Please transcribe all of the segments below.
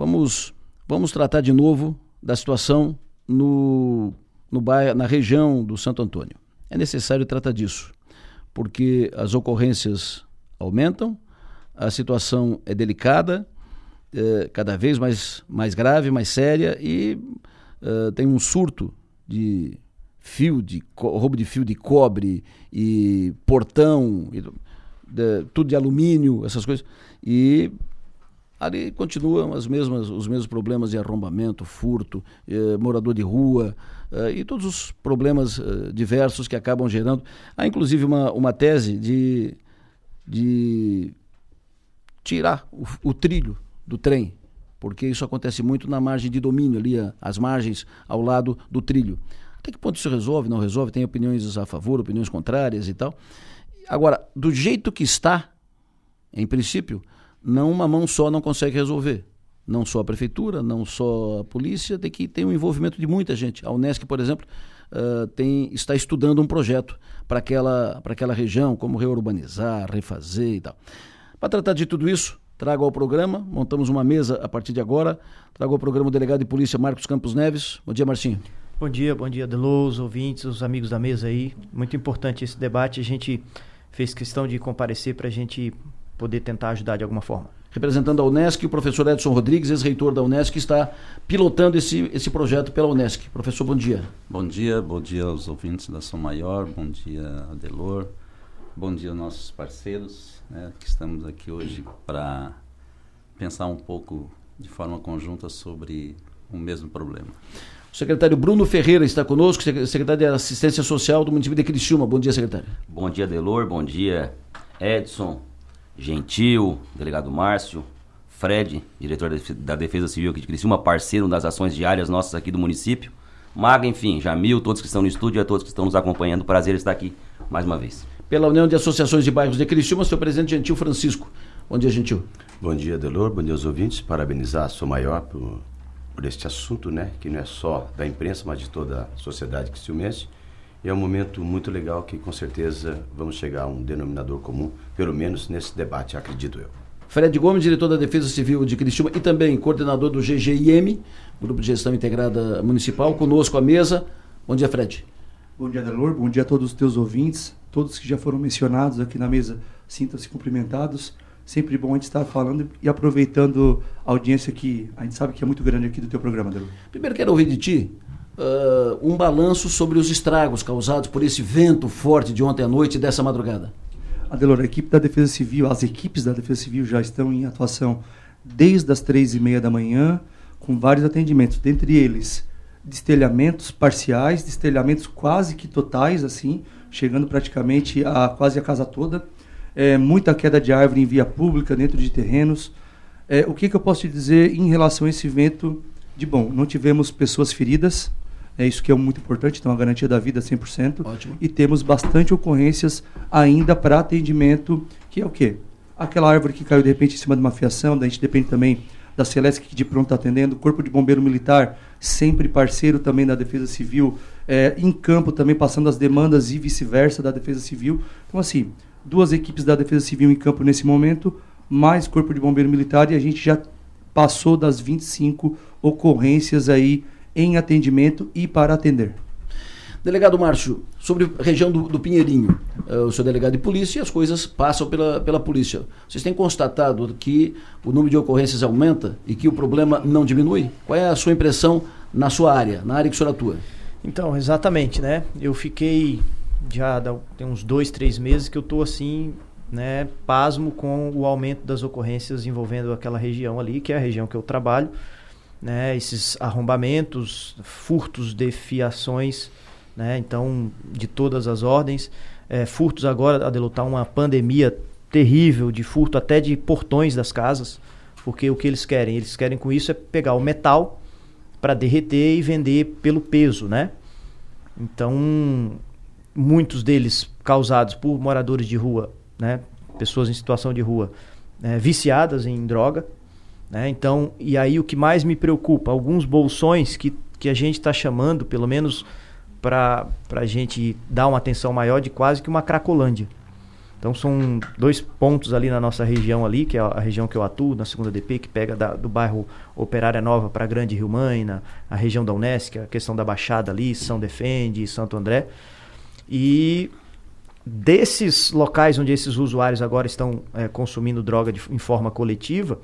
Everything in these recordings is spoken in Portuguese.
vamos, vamos tratar de novo da situação no, no bairro, na região do Santo Antônio. É necessário tratar disso, porque as ocorrências aumentam, a situação é delicada, é, cada vez mais, mais grave, mais séria e é, tem um surto de fio de roubo de fio de cobre e portão, e, de, tudo de alumínio, essas coisas. E ali continuam as mesmas, os mesmos problemas de arrombamento, furto, eh, morador de rua eh, e todos os problemas eh, diversos que acabam gerando. Há inclusive uma, uma tese de, de tirar o, o trilho do trem, porque isso acontece muito na margem de domínio, ali as margens ao lado do trilho. Até que ponto isso resolve, não resolve? Tem opiniões a favor, opiniões contrárias e tal. Agora, do jeito que está, em princípio, não uma mão só não consegue resolver. Não só a prefeitura, não só a polícia, tem que ter um envolvimento de muita gente. A Unesc, por exemplo, uh, tem, está estudando um projeto para aquela, aquela região, como reurbanizar, refazer e tal. Para tratar de tudo isso, trago ao programa, montamos uma mesa a partir de agora, trago ao programa o delegado de polícia Marcos Campos Neves. Bom dia, Marcinho. Bom dia, bom dia, Delô, os ouvintes, os amigos da mesa aí. Muito importante esse debate. A gente fez questão de comparecer para a gente poder tentar ajudar de alguma forma. Representando a Unesc, o professor Edson Rodrigues, ex-reitor da Unesc, está pilotando esse, esse projeto pela Unesc. Professor, bom dia. Bom dia, bom dia aos ouvintes da São Maior, bom dia, Adelor, bom dia aos nossos parceiros, né, que estamos aqui hoje para pensar um pouco de forma conjunta sobre o mesmo problema. O secretário Bruno Ferreira está conosco, secretário de Assistência Social do município de Criciúma. Bom dia, secretário. Bom dia, Delor. Bom dia, Edson, Gentil, delegado Márcio, Fred, diretor da Defesa Civil aqui de Criciúma, parceiro das ações diárias nossas aqui do município. Maga, enfim, Jamil, todos que estão no estúdio e a todos que estão nos acompanhando. Prazer estar aqui mais uma vez. Pela União de Associações de Bairros de Criciúma, seu presidente Gentil Francisco. Bom dia, Gentil. Bom dia, Delor. Bom dia aos ouvintes. Parabenizar a Sou Maior por por este assunto, né, que não é só da imprensa, mas de toda a sociedade cristiumense. E é um momento muito legal que com certeza vamos chegar a um denominador comum, pelo menos nesse debate, acredito eu. Fred Gomes, diretor da Defesa Civil de Criciúma e também coordenador do GGIM, Grupo de Gestão Integrada Municipal, conosco à mesa. Bom dia, Fred. Bom dia, Delor. Bom dia a todos os teus ouvintes, todos que já foram mencionados aqui na mesa, sintam-se cumprimentados sempre bom a gente estar falando e aproveitando a audiência que a gente sabe que é muito grande aqui do teu programa, Delu. Primeiro quero ouvir de ti uh, um balanço sobre os estragos causados por esse vento forte de ontem à noite e dessa madrugada. Adelor, a equipe da Defesa Civil, as equipes da Defesa Civil já estão em atuação desde as três e meia da manhã, com vários atendimentos, dentre eles destelhamentos parciais, destelhamentos quase que totais, assim, chegando praticamente a quase a casa toda é, muita queda de árvore em via pública, dentro de terrenos. É, o que, que, eu posso te dizer em relação a esse evento? De bom, não tivemos pessoas feridas, é isso que é muito importante, então a garantia da vida 100%. Ótimo. E temos bastante ocorrências ainda para atendimento, que é o quê? Aquela árvore que caiu de repente em cima de uma fiação, da gente depende também da Celeste que de pronto está atendendo, Corpo de Bombeiro Militar, sempre parceiro também da Defesa Civil, é, em campo também passando as demandas e vice-versa da Defesa Civil. Então, assim, duas equipes da Defesa Civil em campo nesse momento, mais Corpo de Bombeiro Militar, e a gente já passou das 25 ocorrências aí em atendimento e para atender. Delegado Márcio, sobre a região do, do Pinheirinho, uh, o senhor delegado de polícia e as coisas passam pela, pela polícia. Vocês têm constatado que o número de ocorrências aumenta e que o problema não diminui? Qual é a sua impressão na sua área, na área que o senhor atua? Então, exatamente, né? Eu fiquei já tem uns dois, três meses que eu estou assim, né, pasmo com o aumento das ocorrências envolvendo aquela região ali, que é a região que eu trabalho, né, esses arrombamentos, furtos de fiações, né, então de todas as ordens, é, furtos agora a delutar uma pandemia terrível de furto até de portões das casas, porque o que eles querem, eles querem com isso é pegar o metal para derreter e vender pelo peso, né? Então muitos deles causados por moradores de rua, né? pessoas em situação de rua, né? viciadas em droga. Né? Então, e aí o que mais me preocupa, alguns bolsões que, que a gente está chamando, pelo menos para a gente dar uma atenção maior, de quase que uma cracolândia. Então são dois pontos ali na nossa região ali, que é a região que eu atuo, na segunda DP, que pega da, do bairro Operária Nova para Grande Rio Maina, a região da Unesc, a questão da Baixada ali, São Defende, Santo André. E desses locais onde esses usuários agora estão é, consumindo droga de, em forma coletiva,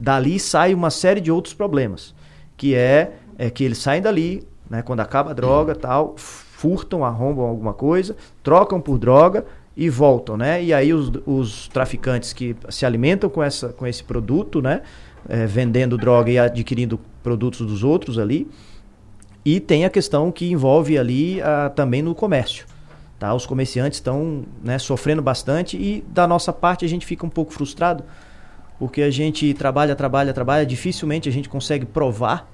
dali sai uma série de outros problemas, que é, é que eles saem dali, né, quando acaba a droga, tal, furtam, arrombam alguma coisa, trocam por droga e voltam, né? E aí os, os traficantes que se alimentam com, essa, com esse produto, né? É, vendendo droga e adquirindo produtos dos outros ali. E tem a questão que envolve ali a, também no comércio. Tá? Os comerciantes estão né, sofrendo bastante e da nossa parte a gente fica um pouco frustrado porque a gente trabalha, trabalha, trabalha, dificilmente a gente consegue provar,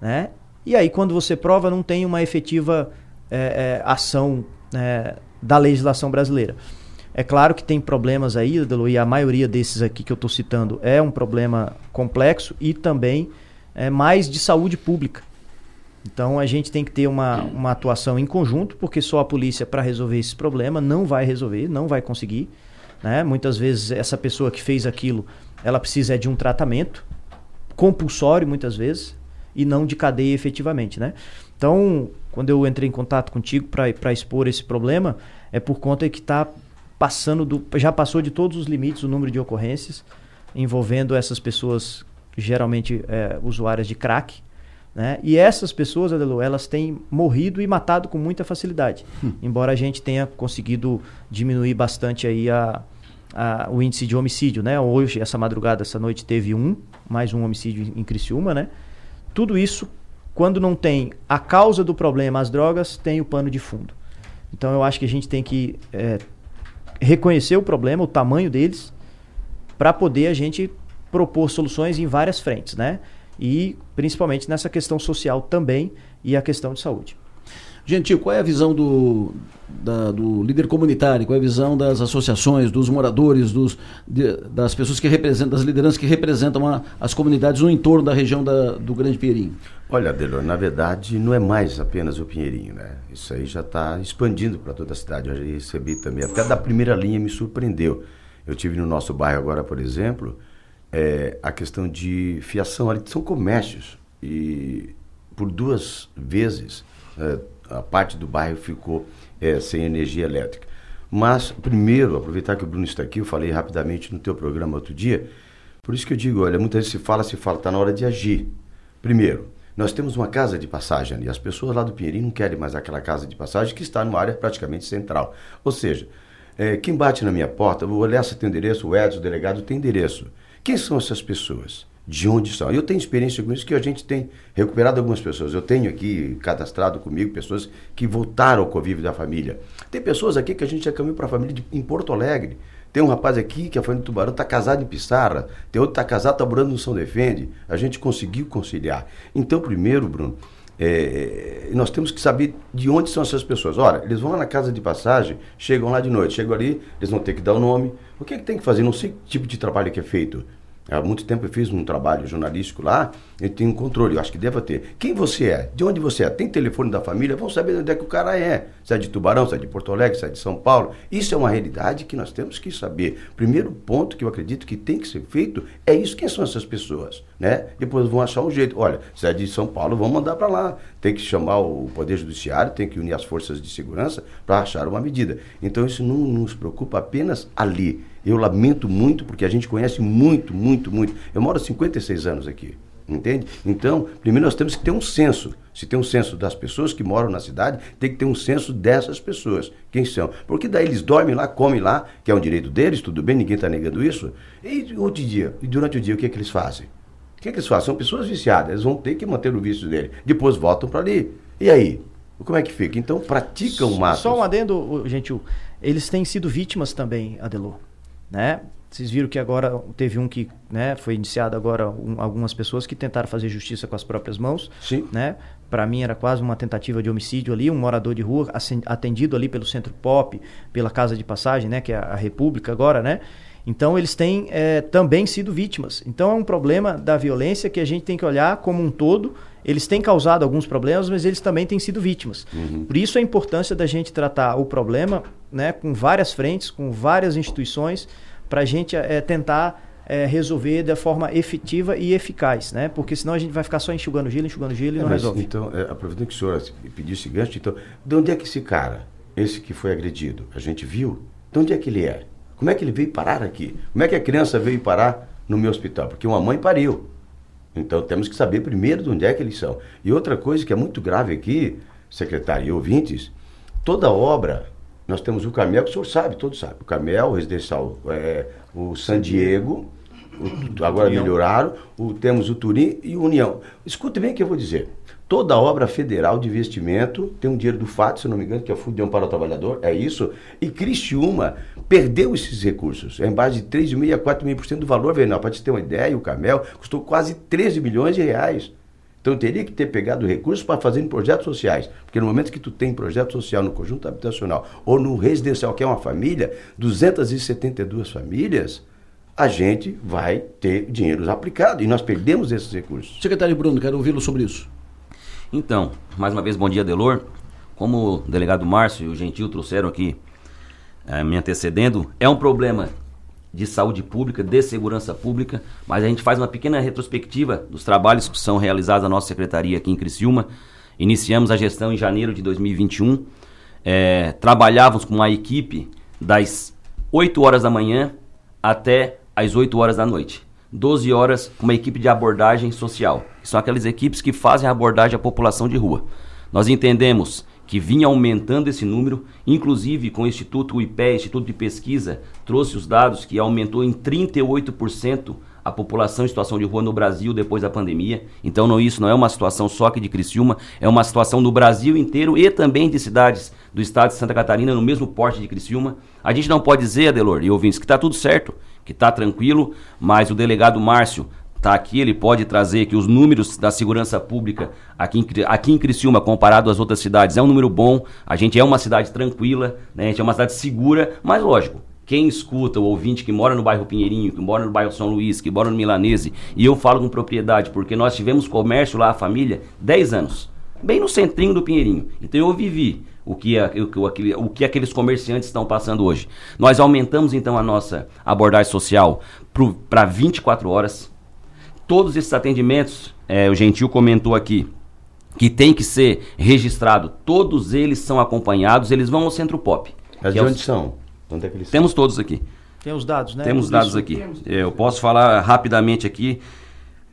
né? E aí quando você prova não tem uma efetiva é, é, ação é, da legislação brasileira. É claro que tem problemas aí, e a maioria desses aqui que eu estou citando é um problema complexo e também é mais de saúde pública. Então a gente tem que ter uma, uma atuação em conjunto, porque só a polícia para resolver esse problema não vai resolver, não vai conseguir. Né? Muitas vezes essa pessoa que fez aquilo, ela precisa é de um tratamento compulsório muitas vezes e não de cadeia efetivamente, né? Então quando eu entrei em contato contigo para expor esse problema, é por conta que está passando do, já passou de todos os limites o número de ocorrências envolvendo essas pessoas geralmente é, usuárias de crack, né? E essas pessoas, Adelo, elas têm morrido e matado com muita facilidade, hum. embora a gente tenha conseguido diminuir bastante aí a, a, o índice de homicídio, né? Hoje, essa madrugada, essa noite teve um, mais um homicídio em Criciúma, né? Tudo isso quando não tem a causa do problema, as drogas, tem o pano de fundo. Então eu acho que a gente tem que é, reconhecer o problema, o tamanho deles, para poder a gente propor soluções em várias frentes, né? E principalmente nessa questão social também e a questão de saúde. Gentil, qual é a visão do, da, do líder comunitário, qual é a visão das associações, dos moradores, dos, de, das pessoas que representam, das lideranças que representam a, as comunidades no entorno da região da, do Grande Pinheirinho? Olha, Delor, na verdade não é mais apenas o Pinheirinho, né? Isso aí já está expandindo para toda a cidade. Eu já recebi também, até da primeira linha me surpreendeu. Eu tive no nosso bairro agora, por exemplo, é, a questão de fiação ali, são comércios e por duas vezes é, a parte do bairro ficou é, sem energia elétrica. Mas, primeiro, aproveitar que o Bruno está aqui, eu falei rapidamente no teu programa outro dia, por isso que eu digo, olha, muitas vezes se fala, se fala, está na hora de agir. Primeiro, nós temos uma casa de passagem ali, as pessoas lá do Pinheirinho não querem mais aquela casa de passagem que está numa área praticamente central. Ou seja, é, quem bate na minha porta, o Lessa tem endereço, o Edson, o delegado, tem endereço. Quem são essas pessoas? de onde são. Eu tenho experiência com isso que a gente tem recuperado algumas pessoas. Eu tenho aqui cadastrado comigo pessoas que voltaram ao convívio da família. Tem pessoas aqui que a gente já caminhou para a família de, em Porto Alegre. Tem um rapaz aqui que a família do Tubarão está casado em Pissarra. Tem outro que está casado, está morando no São Defende. A gente conseguiu conciliar. Então, primeiro, Bruno, é, nós temos que saber de onde são essas pessoas. Ora, eles vão lá na casa de passagem, chegam lá de noite, chegam ali, eles vão ter que dar o nome. O que, é que tem que fazer? Não sei que tipo de trabalho que é feito. Há muito tempo eu fiz um trabalho jornalístico lá, eu tenho um controle, eu acho que deva ter. Quem você é? De onde você é? Tem telefone da família? Vão saber de onde é que o cara é. Se é de Tubarão, se é de Porto Alegre, se é de São Paulo. Isso é uma realidade que nós temos que saber. Primeiro ponto que eu acredito que tem que ser feito é isso. Quem são essas pessoas? Né? Depois vão achar um jeito. Olha, se é de São Paulo, vão mandar para lá. Tem que chamar o Poder Judiciário, tem que unir as forças de segurança para achar uma medida. Então isso não nos preocupa apenas ali eu lamento muito, porque a gente conhece muito, muito, muito. Eu moro há 56 anos aqui, entende? Então, primeiro nós temos que ter um censo. Se tem um censo das pessoas que moram na cidade, tem que ter um censo dessas pessoas. Quem são? Porque daí eles dormem lá, comem lá, que é um direito deles, tudo bem, ninguém está negando isso. E outro dia, e durante o dia, o que, é que eles fazem? O que, é que eles fazem? São pessoas viciadas, eles vão ter que manter o vício dele. Depois voltam para ali. E aí? Como é que fica? Então praticam matos. Só um adendo, Gentil. Eles têm sido vítimas também, Adelô né? Vocês viram que agora teve um que né, foi iniciado agora um, algumas pessoas que tentaram fazer justiça com as próprias mãos. Sim. Né? Para mim era quase uma tentativa de homicídio ali, um morador de rua atendido ali pelo Centro Pop, pela Casa de Passagem, né, que é a República agora, né? Então, eles têm é, também sido vítimas. Então, é um problema da violência que a gente tem que olhar como um todo. Eles têm causado alguns problemas, mas eles também têm sido vítimas. Uhum. Por isso, a importância da gente tratar o problema né, com várias frentes, com várias instituições, para a gente é, tentar é, resolver da forma efetiva e eficaz, né? Porque senão a gente vai ficar só enxugando gelo, enxugando gelo e é, não mas, resolve. Então, é, aproveitando que o senhor pediu esse gancho, então, de onde é que esse cara, esse que foi agredido, a gente viu? De onde é que ele é? Como é que ele veio parar aqui? Como é que a criança veio parar no meu hospital? Porque uma mãe pariu. Então temos que saber primeiro de onde é que eles são. E outra coisa que é muito grave aqui, secretário e ouvintes, toda obra, nós temos o Camel, que o senhor sabe, todos sabem. O Camel, o Residencial, é, o San Diego, o, agora União. melhoraram, o, temos o Turim e o União. Escute bem o que eu vou dizer. Toda obra federal de investimento tem um dinheiro do FAT, se não me engano, que é o Fundo para o Trabalhador, é isso. E Criciúma perdeu esses recursos. É em base de 3,5% a 4,5% do valor venal. Para te ter uma ideia, o Camel custou quase 13 milhões de reais. Então teria que ter pegado recursos para fazer em projetos sociais. Porque no momento que tu tem projeto social no conjunto habitacional ou no residencial, que é uma família, 272 famílias, a gente vai ter dinheiro aplicado e nós perdemos esses recursos. Secretário Bruno, quero ouvi-lo sobre isso. Então, mais uma vez, bom dia, Delor. Como o delegado Márcio e o Gentil trouxeram aqui, é, me antecedendo, é um problema de saúde pública, de segurança pública, mas a gente faz uma pequena retrospectiva dos trabalhos que são realizados na nossa secretaria aqui em Criciúma. Iniciamos a gestão em janeiro de 2021. É, trabalhávamos com uma equipe das 8 horas da manhã até às 8 horas da noite. 12 horas com uma equipe de abordagem social. São aquelas equipes que fazem a abordagem à população de rua. Nós entendemos que vinha aumentando esse número, inclusive com o Instituto IPE, Instituto de Pesquisa, trouxe os dados que aumentou em 38% a população em situação de rua no Brasil depois da pandemia. Então não, isso não é uma situação só aqui de Criciúma, é uma situação no Brasil inteiro e também de cidades do estado de Santa Catarina no mesmo porte de Criciúma. A gente não pode dizer, Adelor e ouvintes, que está tudo certo, que está tranquilo, mas o delegado Márcio está aqui, ele pode trazer que os números da segurança pública aqui em, aqui em Criciúma, comparado às outras cidades, é um número bom. A gente é uma cidade tranquila, né? a gente é uma cidade segura, mas lógico, quem escuta, o ouvinte que mora no bairro Pinheirinho, que mora no bairro São Luís, que mora no Milanese, e eu falo com propriedade, porque nós tivemos comércio lá, a família, 10 anos, bem no centrinho do Pinheirinho. Então eu vivi o que, o, o que aqueles comerciantes estão passando hoje. Nós aumentamos então a nossa abordagem social para 24 horas. Todos esses atendimentos, é, o Gentil comentou aqui, que tem que ser registrado, todos eles são acompanhados, eles vão ao Centro Pop. Mas de é onde são? Onde é que eles Temos todos aqui. Tem os dados, né? Temos dados aqui. Eu posso falar rapidamente aqui.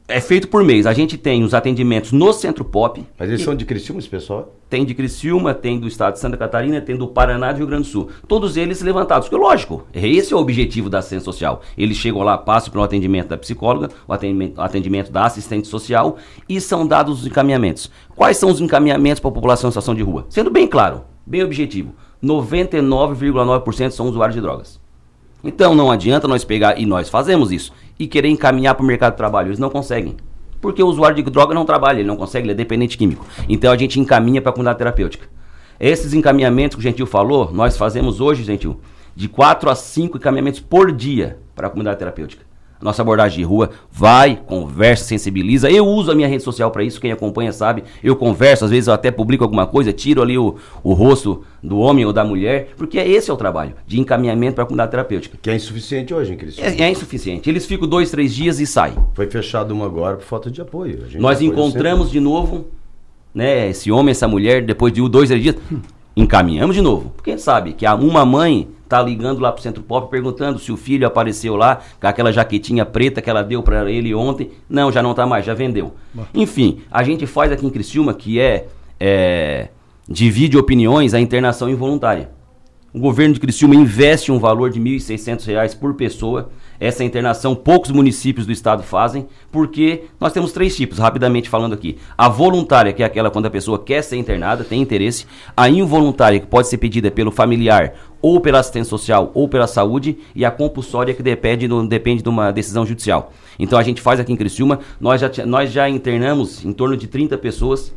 É feito por mês. A gente tem os atendimentos no Centro Pop. Mas eles são de Criciúma, esse pessoal? Tem de Criciúma, tem do estado de Santa Catarina, tem do Paraná e do Rio Grande do Sul. Todos eles levantados. Porque, lógico, esse é o objetivo da assistência social. Eles chegam lá, passam pelo atendimento da psicóloga, o atendimento, atendimento da assistente social e são dados os encaminhamentos. Quais são os encaminhamentos para a população em situação de rua? Sendo bem claro, bem objetivo. 99,9% são usuários de drogas. Então não adianta nós pegar, e nós fazemos isso, e querer encaminhar para o mercado de trabalho. Eles não conseguem. Porque o usuário de droga não trabalha, ele não consegue, ele é dependente químico. Então a gente encaminha para a comunidade terapêutica. Esses encaminhamentos que o Gentil falou, nós fazemos hoje, Gentil, de 4 a 5 encaminhamentos por dia para a comunidade terapêutica nossa abordagem de rua, vai, conversa, sensibiliza. Eu uso a minha rede social para isso, quem acompanha sabe. Eu converso, às vezes eu até publico alguma coisa, tiro ali o, o rosto do homem ou da mulher, porque esse é o trabalho de encaminhamento para a comunidade terapêutica. Que é insuficiente hoje, hein, Cristian? É, é, insuficiente. Eles ficam dois, três dias e saem. Foi fechado uma agora por falta de apoio. Nós encontramos sempre... de novo né, esse homem, essa mulher, depois de dois, três dias, encaminhamos de novo. Porque sabe que uma mãe tá ligando lá pro Centro Pop perguntando se o filho apareceu lá com aquela jaquetinha preta que ela deu para ele ontem. Não, já não tá mais, já vendeu. Enfim, a gente faz aqui em Criciúma que é, é divide opiniões a internação involuntária. O governo de Criciúma investe um valor de R$ 1.600 por pessoa essa internação poucos municípios do estado fazem, porque nós temos três tipos, rapidamente falando aqui. A voluntária, que é aquela quando a pessoa quer ser internada, tem interesse. A involuntária, que pode ser pedida pelo familiar, ou pela assistência social, ou pela saúde. E a compulsória, que depende, depende de uma decisão judicial. Então a gente faz aqui em Criciúma, nós já, nós já internamos em torno de 30 pessoas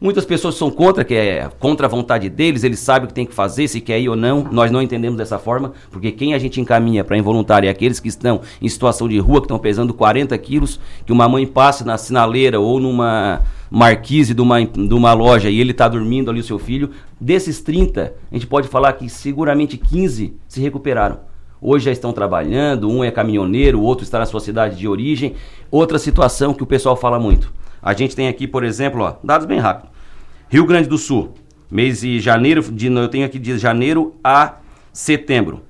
Muitas pessoas são contra, que é contra a vontade deles, eles sabem o que tem que fazer, se quer ir ou não. Nós não entendemos dessa forma, porque quem a gente encaminha para involuntário é aqueles que estão em situação de rua, que estão pesando 40 quilos, que uma mãe passe na sinaleira ou numa marquise de uma, de uma loja e ele está dormindo ali, o seu filho. Desses 30, a gente pode falar que seguramente 15 se recuperaram. Hoje já estão trabalhando, um é caminhoneiro, o outro está na sua cidade de origem. Outra situação que o pessoal fala muito. A gente tem aqui, por exemplo, ó, dados bem rápidos. Rio Grande do Sul, mês de janeiro, de, eu tenho aqui de janeiro a setembro.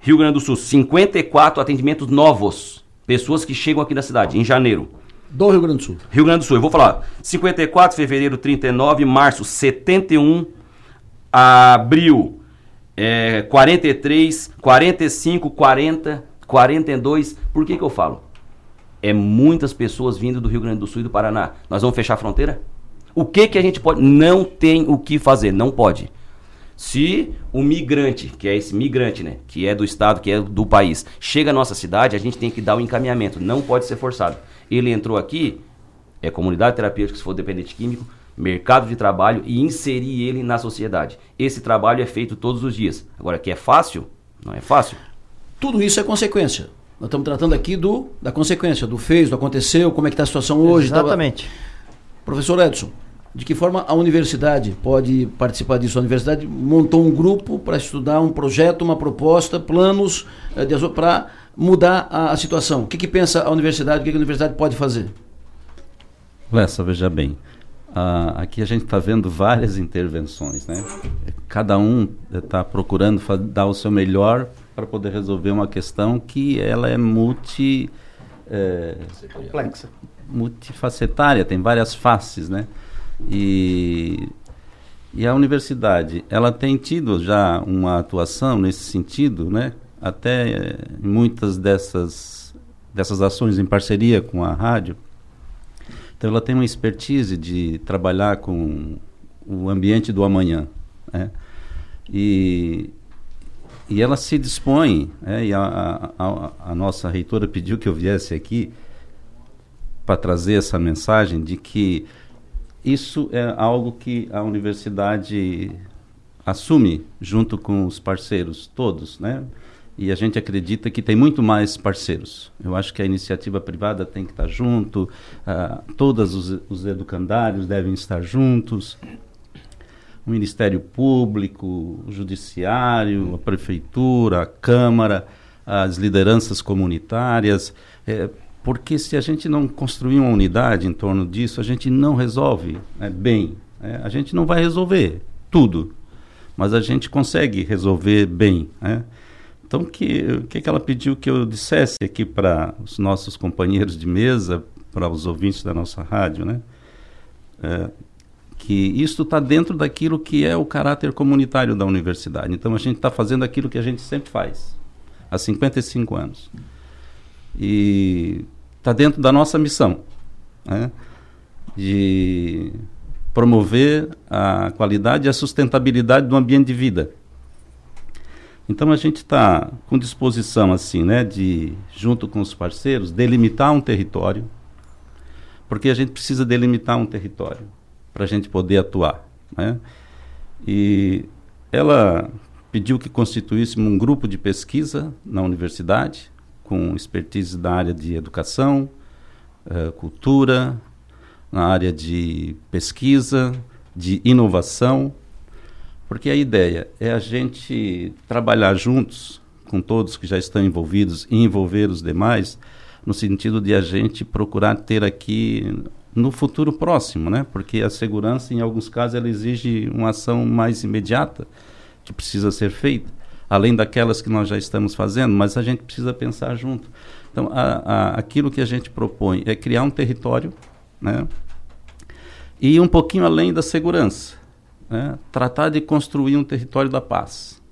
Rio Grande do Sul, 54 atendimentos novos. Pessoas que chegam aqui na cidade, em janeiro. Do Rio Grande do Sul. Rio Grande do Sul, eu vou falar. 54, fevereiro, 39, março, 71, abril, é, 43, 45, 40, 42. Por que que eu falo? É muitas pessoas vindo do Rio Grande do Sul e do Paraná. Nós vamos fechar a fronteira? O que que a gente pode? Não tem o que fazer, não pode. Se o migrante, que é esse migrante, né, que é do estado, que é do país, chega à nossa cidade, a gente tem que dar o encaminhamento, não pode ser forçado. Ele entrou aqui, é comunidade terapêutica, se for dependente químico, mercado de trabalho e inserir ele na sociedade. Esse trabalho é feito todos os dias. Agora, que é fácil? Não é fácil. Tudo isso é consequência. Nós estamos tratando aqui do, da consequência, do fez, do aconteceu, como é que está a situação hoje. Exatamente. Tava... Professor Edson, de que forma a universidade pode participar disso? A universidade montou um grupo para estudar um projeto, uma proposta, planos eh, para mudar a, a, situação. O que, que pensa a universidade? O que, que a universidade pode fazer? Lessa, veja bem. Uh, aqui a gente está vendo várias intervenções, né? Cada um está procurando dar o seu melhor para poder resolver uma questão que ela é multi é, complexa, multifacetária, tem várias faces, né? E e a universidade, ela tem tido já uma atuação nesse sentido, né? Até eh, muitas dessas dessas ações em parceria com a rádio então ela tem uma expertise de trabalhar com o ambiente do amanhã. Né? E, e ela se dispõe, né? e a, a, a, nossa reitora pediu que eu viesse aqui para trazer essa mensagem de que isso é algo que a universidade assume junto com os parceiros todos, né? e a gente acredita que tem muito mais parceiros. Eu acho que a iniciativa privada tem que estar junto, uh, todos os, os educandários devem estar juntos, o Ministério Público, o Judiciário, a Prefeitura, a Câmara, as lideranças comunitárias, é, porque se a gente não construir uma unidade em torno disso, a gente não resolve né, bem. É, a gente não vai resolver tudo, mas a gente consegue resolver bem. Né? Então, que, o que, que ela pediu que eu dissesse aqui para os nossos companheiros de mesa, para os ouvintes da nossa rádio, né? É, que isso está dentro daquilo que é o caráter comunitário da universidade. Então, a gente está fazendo aquilo que a gente sempre faz, há 55 anos. E está dentro da nossa missão, né? de promover a qualidade e a sustentabilidade do ambiente de vida. Então a gente está com disposição assim, né, de junto com os parceiros delimitar um território, porque a gente precisa delimitar um território para a gente poder atuar, né? E ela pediu que constituíssemos um grupo de pesquisa na universidade com expertise da área de educação, uh, cultura, na área de pesquisa, de inovação porque a ideia é a gente trabalhar juntos com todos que já estão envolvidos e envolver os demais, no sentido de a gente procurar ter aqui no futuro próximo, né? Porque a segurança, em alguns casos, ela exige uma ação mais imediata que precisa ser feita, além daquelas que nós já estamos fazendo, mas a gente precisa pensar junto. Então, a, a, aquilo que a gente propõe é criar um território, né? E um pouquinho além da segurança né, tratar de construir um território da paz.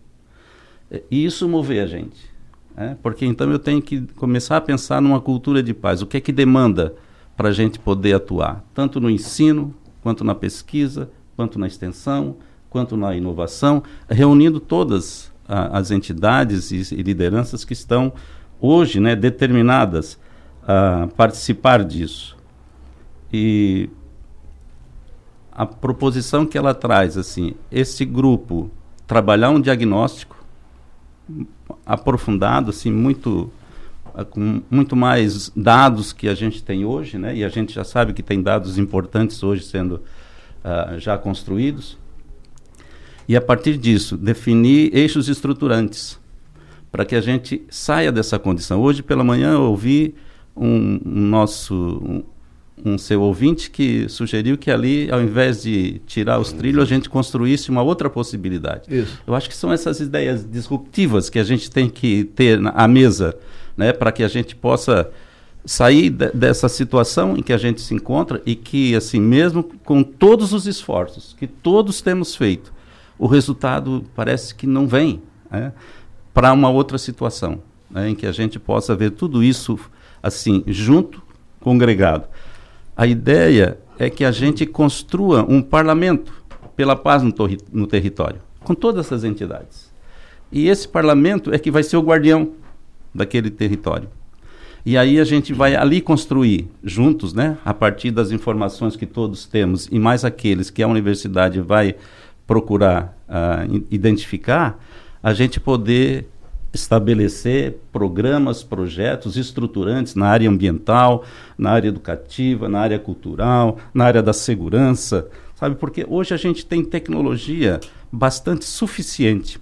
E isso mover a gente. Né, porque então eu tenho que começar a pensar numa cultura de paz. O que é que demanda para a gente poder atuar? Tanto no ensino, quanto na pesquisa, quanto na extensão, quanto na inovação, reunindo todas as entidades e, e, lideranças que estão hoje né, determinadas a participar disso. E a proposição que ela traz, assim, esse grupo trabalhar um diagnóstico aprofundado, assim, muito com muito mais dados que a gente tem hoje, né? E a gente já sabe que tem dados importantes hoje sendo uh, já construídos. E a partir disso, definir eixos estruturantes para que a gente saia dessa condição. Hoje pela manhã eu ouvi um, um nosso um, um, seu ouvinte que sugeriu que ali, ao invés de tirar os trilhos, a gente construísse uma outra possibilidade. Isso. Eu acho que são essas ideias disruptivas que a gente tem que ter na, à mesa, né, para que a gente possa sair de, dessa situação em que a gente se encontra e que, assim, mesmo com todos os esforços que todos temos feito, o resultado parece que não vem né, para uma outra situação, né, em que a gente possa ver tudo isso assim junto, congregado. A ideia é que a gente construa um parlamento pela paz no, no território, com todas essas entidades. E esse parlamento é que vai ser o guardião daquele território. E aí a gente vai ali construir juntos, né, a partir das informações que todos temos e mais aqueles que a universidade vai procurar uh, identificar, a gente poder estabelecer programas, projetos estruturantes na área ambiental, na área educativa, na área cultural, na área da segurança, sabe? Porque hoje a gente tem tecnologia bastante suficiente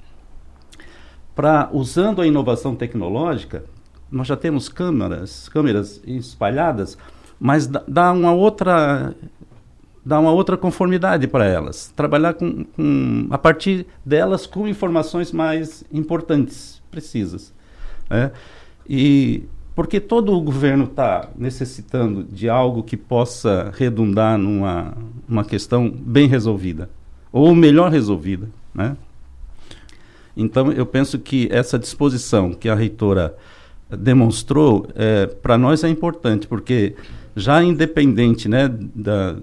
para usando a inovação tecnológica, nós já temos câmeras, câmeras espalhadas, mas dá uma outra dar uma outra conformidade para elas, trabalhar com, com, a partir delas com informações mais importantes, precisas. Né? E porque todo o governo está necessitando de algo que possa redundar numa uma questão bem resolvida, ou melhor resolvida. Né? Então, eu penso que essa disposição que a reitora demonstrou, é, para nós é importante, porque já independente né, da,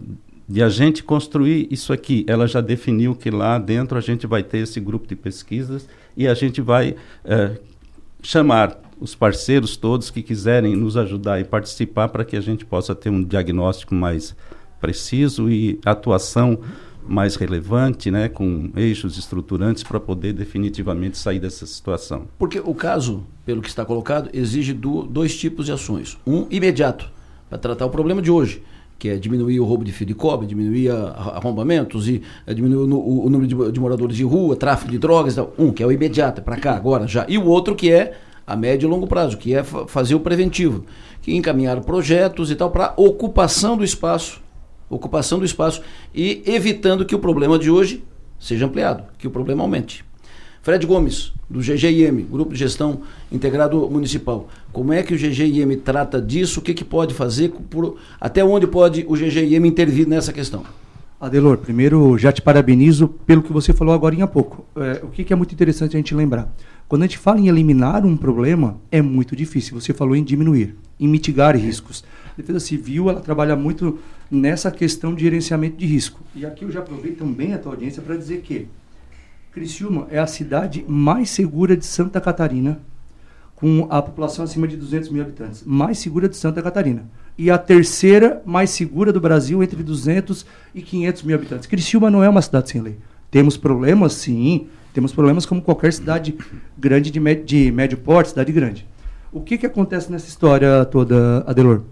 de a gente construir isso aqui. Ela já definiu que lá dentro a gente vai ter esse grupo de pesquisas e a gente vai é, chamar os parceiros todos que quiserem nos ajudar e participar para que a gente possa ter um diagnóstico mais preciso e atuação mais relevante, né, com eixos estruturantes para poder definitivamente sair dessa situação. Porque o caso, pelo que está colocado, exige do, dois tipos de ações. Um imediato, para tratar o problema de hoje que é diminuir o roubo de fio de cobre, diminuir arrombamentos e é, diminuir o, o número de, de, moradores de rua, tráfico de drogas. Tal. Um, que é o imediato, é para cá, agora, já. E o outro que é a médio e longo prazo, que é fazer o preventivo, que encaminhar projetos e tal para ocupação do espaço, ocupação do espaço e evitando que o problema de hoje seja ampliado, que o problema aumente. Fred Gomes, do GGIM, Grupo de Gestão Integrado Municipal. Como é que o GGIM trata disso? O que, que pode fazer? Por, até onde pode o GGIM intervir nessa questão? Adelor, primeiro já te parabenizo pelo que você falou agora há pouco. É, o que, que é muito interessante a gente lembrar? Quando a gente fala em eliminar um problema, é muito difícil. Você falou em diminuir, em mitigar riscos. Defesa Civil ela trabalha muito nessa questão de gerenciamento de risco. E aqui eu já aproveito também a tua audiência para dizer que Criciúma é a cidade mais segura de Santa Catarina, com a população acima de 200 mil habitantes. Mais segura de Santa Catarina. E a terceira mais segura do Brasil, entre 200 e 500 mil habitantes. Criciúma não é uma cidade sem lei. Temos problemas, sim. Temos problemas como qualquer cidade grande de, médio, de médio porte, cidade grande. O que, que acontece nessa história toda, Adelor?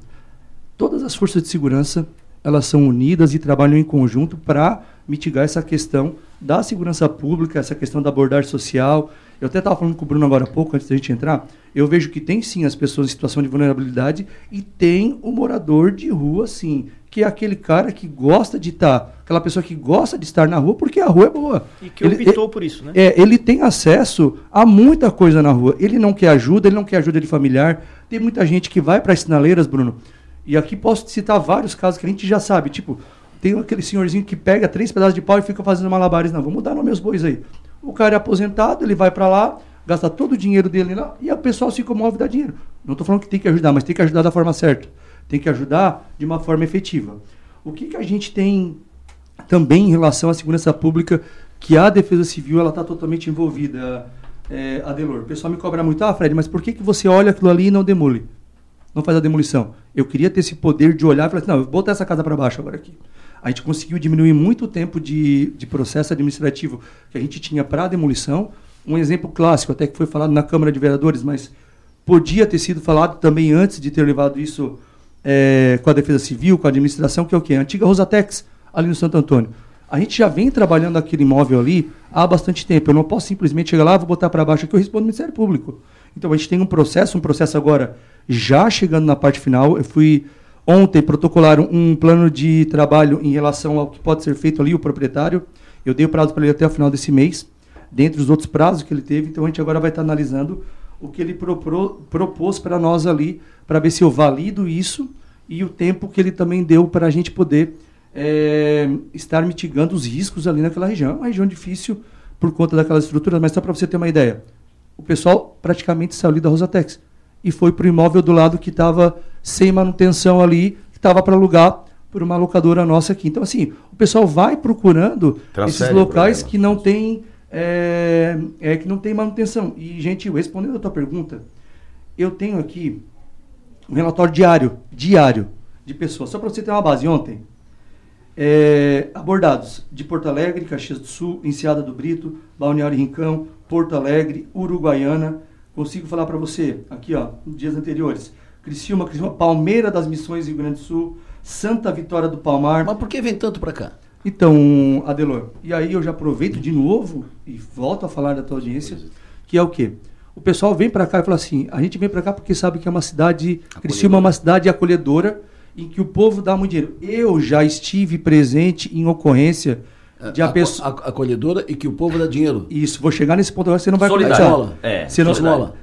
Todas as forças de segurança elas são unidas e trabalham em conjunto para mitigar essa questão da segurança pública, essa questão da abordagem social. Eu até estava falando com o Bruno agora há pouco, antes da gente entrar. Eu vejo que tem sim as pessoas em situação de vulnerabilidade e tem o morador de rua, sim, que é aquele cara que gosta de estar, tá, aquela pessoa que gosta de estar na rua porque a rua é boa. E que ele, optou ele, por isso, né? É, ele tem acesso a muita coisa na rua. Ele não quer ajuda, ele não quer ajuda de familiar. Tem muita gente que vai para as sinaleiras, Bruno. E aqui posso citar vários casos que a gente já sabe, tipo, tem aquele senhorzinho que pega três pedaços de pau e fica fazendo malabares. Não, vamos dar nos meus bois aí. O cara é aposentado, ele vai para lá, gasta todo o dinheiro dele lá e o pessoal se comove dá dinheiro. Não estou falando que tem que ajudar, mas tem que ajudar da forma certa. Tem que ajudar de uma forma efetiva. O que, que a gente tem também em relação à segurança pública, que a Defesa Civil ela está totalmente envolvida, é, Adelor? O pessoal me cobra muito, ah, Fred, mas por que, que você olha aquilo ali e não demole? Não faz a demolição. Eu queria ter esse poder de olhar e falar assim, não, vou botar essa casa para baixo agora aqui. A gente conseguiu diminuir muito o tempo de, de processo administrativo que a gente tinha para a demolição. Um exemplo clássico, até que foi falado na Câmara de Vereadores, mas podia ter sido falado também antes de ter levado isso é, com a Defesa Civil, com a administração, que é o quê? A antiga Rosatex, ali no Santo Antônio. A gente já vem trabalhando aquele imóvel ali há bastante tempo. Eu não posso simplesmente chegar lá, vou botar para baixo aqui, eu respondo ao Ministério Público. Então a gente tem um processo, um processo agora já chegando na parte final. Eu fui ontem protocolar um plano de trabalho em relação ao que pode ser feito ali, o proprietário. Eu dei o prazo para ele até o final desse mês, dentre os outros prazos que ele teve. Então a gente agora vai estar analisando o que ele propôs para nós ali, para ver se eu valido isso e o tempo que ele também deu para a gente poder é, estar mitigando os riscos ali naquela região. É uma região difícil por conta daquelas estruturas, mas só para você ter uma ideia. O pessoal praticamente saiu ali da Rosatex e foi para o imóvel do lado que estava sem manutenção ali, que estava para alugar por uma locadora nossa aqui. Então, assim, o pessoal vai procurando Transfere esses locais que não tem é, é, que não tem manutenção. E, gente, respondendo a tua pergunta, eu tenho aqui um relatório diário, diário, de pessoas. Só para você ter uma base, ontem, é, abordados de Porto Alegre, Caxias do Sul, Enseada do Brito, Balneário Rincão, Porto Alegre, Uruguaiana. Consigo falar para você, aqui ó, dias anteriores, Criciúma, Criciúma, Palmeira das Missões, Rio Grande do Sul, Santa Vitória do Palmar. Mas por que vem tanto para cá? Então, Adelor, e aí eu já aproveito de novo e volto a falar da tua audiência, que é o quê? O pessoal vem para cá e fala assim, a gente vem para cá porque sabe que é uma cidade, Criciúma é uma cidade acolhedora, em que o povo dá muito dinheiro. Eu já estive presente em ocorrência de a, a pessoa acolhedora e que o povo dá dinheiro. Isso, vou chegar nesse ponto agora, você não vai Solidário. acreditar. É, você, não,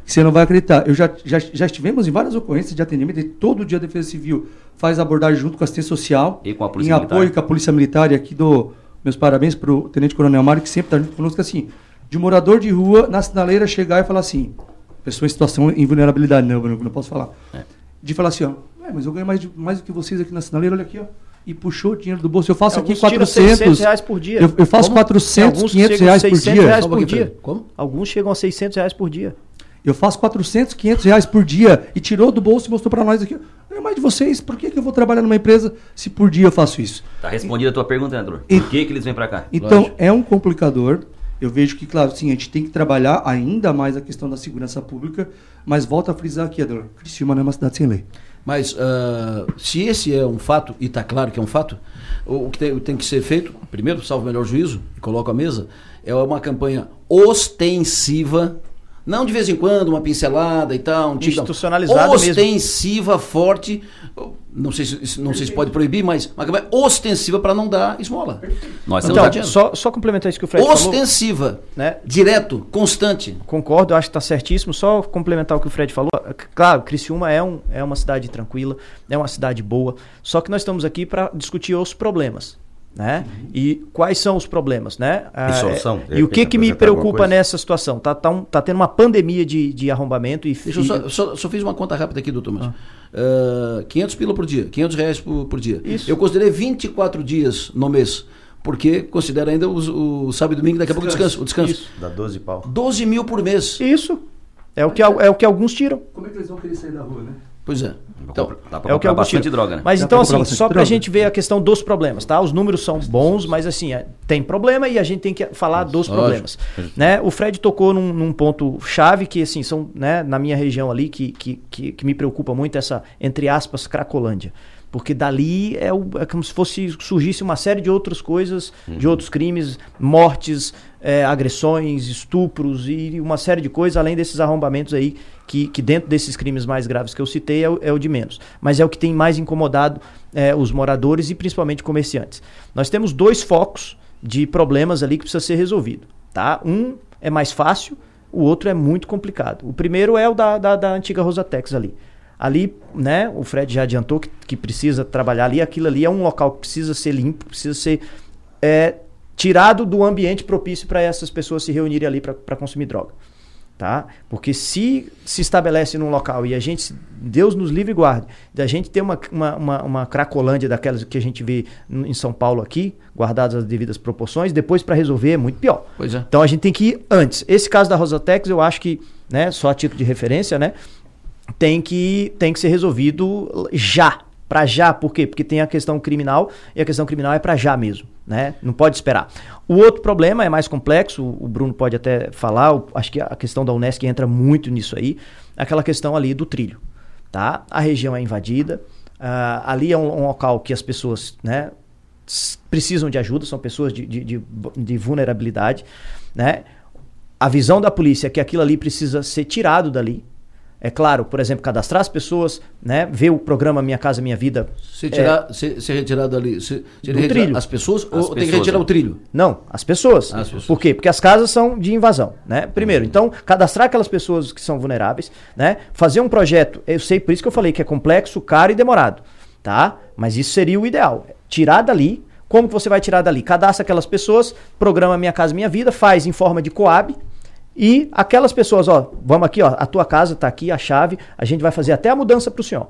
você não vai acreditar. Eu já, já, já estivemos em várias ocorrências de atendimento e todo dia a Defesa Civil faz abordagem junto com a assistência social. E com a Polícia Em Militar. apoio com a Polícia Militar. E aqui dou meus parabéns para o Tenente Coronel Mário, que sempre está junto conosco, assim, de um morador de rua na sinaleira chegar e falar assim, pessoa em situação em vulnerabilidade, não, não, não posso falar. É. De falar assim, ó, é, mas eu ganho mais, mais do que vocês aqui na sinaleira, olha aqui, ó e puxou o dinheiro do bolso. Eu faço aqui 400 reais por dia. Eu, eu faço Como? 400, 500 reais por dia. Reais por dia. Como? Alguns chegam a 600 reais por dia. Eu faço 400, 500 reais por dia e tirou do bolso e mostrou para nós aqui. É mais de vocês, por que, que eu vou trabalhar numa empresa se por dia eu faço isso? Tá respondida a tua pergunta, André. Por que, que eles vêm para cá? Então, Lógico. é um complicador. Eu vejo que, claro, sim, a gente tem que trabalhar ainda mais a questão da segurança pública, mas volta a frisar aqui, Ador, Criciúma não é uma cidade sem lei. Mas uh, se esse é um fato, e está claro que é um fato, o que tem, tem, que ser feito, primeiro, salvo o melhor juízo, e coloco a mesa, é uma campanha ostensiva não de vez em quando, uma pincelada e tal. Um Institucionalizada Ostensiva, mesmo. forte. Não sei, se, não sei se pode proibir, mas uma campanha ostensiva para não dar esmola. Nós então, só, só complementar isso que o Fred ostensiva, falou. Ostensiva, né? direto, constante. Concordo, acho que está certíssimo. Só complementar o que o Fred falou. Claro, Criciúma é, um, é uma cidade tranquila, é uma cidade boa. Só que nós estamos aqui para discutir os problemas. Né? E quais são os problemas, né? E ah, solução. É, e o que que me preocupa nessa situação? Tá, tá, um, tá tendo uma pandemia de, de arrombamento e... Deixa eu só, só, só, fiz uma conta rápida aqui, doutor Márcio. Ah. Uh, 500 pila por dia, 500 reais por, por dia. Isso. Eu considerei 24 dias no mês porque considera ainda o, o sábado e domingo, daqui a pouco descanso, o descanso. Isso. Dá 12 pau. 12 mil por mês. Isso. É o que, é o que alguns tiram. Como é que eles vão querer sair da rua, né? Pois é. Então, dá pra é o que é bastante tiro. droga, né? Mas então, assim, só para a gente ver a questão dos problemas, tá? Os números são bons, mas assim, é, tem problema e a gente tem que falar dos problemas. Né? O Fred tocou num, num, ponto chave que, assim, são, né, na minha região ali, que, que, que, que me preocupa muito essa, entre aspas, Cracolândia porque dali é, o, é, como se fosse surgisse uma série de outras coisas, uhum. de outros crimes, mortes, é, agressões, estupros e uma série de coisas, além desses arrombamentos aí, que, que dentro desses crimes mais graves que eu citei é o, é o de menos. Mas é o que tem mais incomodado é, os moradores e principalmente comerciantes. Nós temos dois focos de problemas ali que precisa ser resolvido. Tá? Um é mais fácil, o outro é muito complicado. O primeiro é o da, da, da antiga Rosatex ali. Ali, né, o Fred já adiantou que, que precisa trabalhar ali. Aquilo ali é um local que precisa ser limpo, precisa ser é, tirado do ambiente propício para essas pessoas se reunirem ali para consumir droga. Tá? Porque se se estabelece num local e a gente, Deus nos livre e guarde, da gente ter uma, uma, uma, uma cracolândia daquelas que a gente vê em São Paulo aqui, guardadas as devidas proporções, depois para resolver é muito pior. É. Então a gente tem que ir antes. Esse caso da Rosatex, eu acho que, né, só a título de referência, né, tem que, tem que ser resolvido já. Para já, por quê? Porque tem a questão criminal e a questão criminal é para já mesmo, né? Não pode esperar. O outro problema é mais complexo, o Bruno pode até falar, acho que a questão da Unesc entra muito nisso aí, aquela questão ali do trilho, tá? A região é invadida, uh, ali é um, um, local que as pessoas, né, precisam de ajuda, são pessoas de, de, de, de vulnerabilidade, né? A visão da polícia é que aquilo ali precisa ser tirado dali, é claro, por exemplo, cadastrar as pessoas, né? Ver o programa Minha Casa Minha Vida. Se, tirar, é, se, se retirar dali, se, se retirar trilho. as pessoas as ou pessoas, tem que retirar né? o trilho? Não, as pessoas. as pessoas. Por quê? Porque as casas são de invasão, né? Primeiro, uhum. então, cadastrar aquelas pessoas que são vulneráveis, né? Fazer um projeto, eu sei, por isso que eu falei que é complexo, caro e demorado, tá? Mas isso seria o ideal. Tirar dali, como que você vai tirar dali? Cadastra aquelas pessoas, programa Minha Casa Minha Vida, faz em forma de coab, e aquelas pessoas, ó, vamos aqui, ó, a tua casa está aqui, a chave, a gente vai fazer até a mudança para o senhor.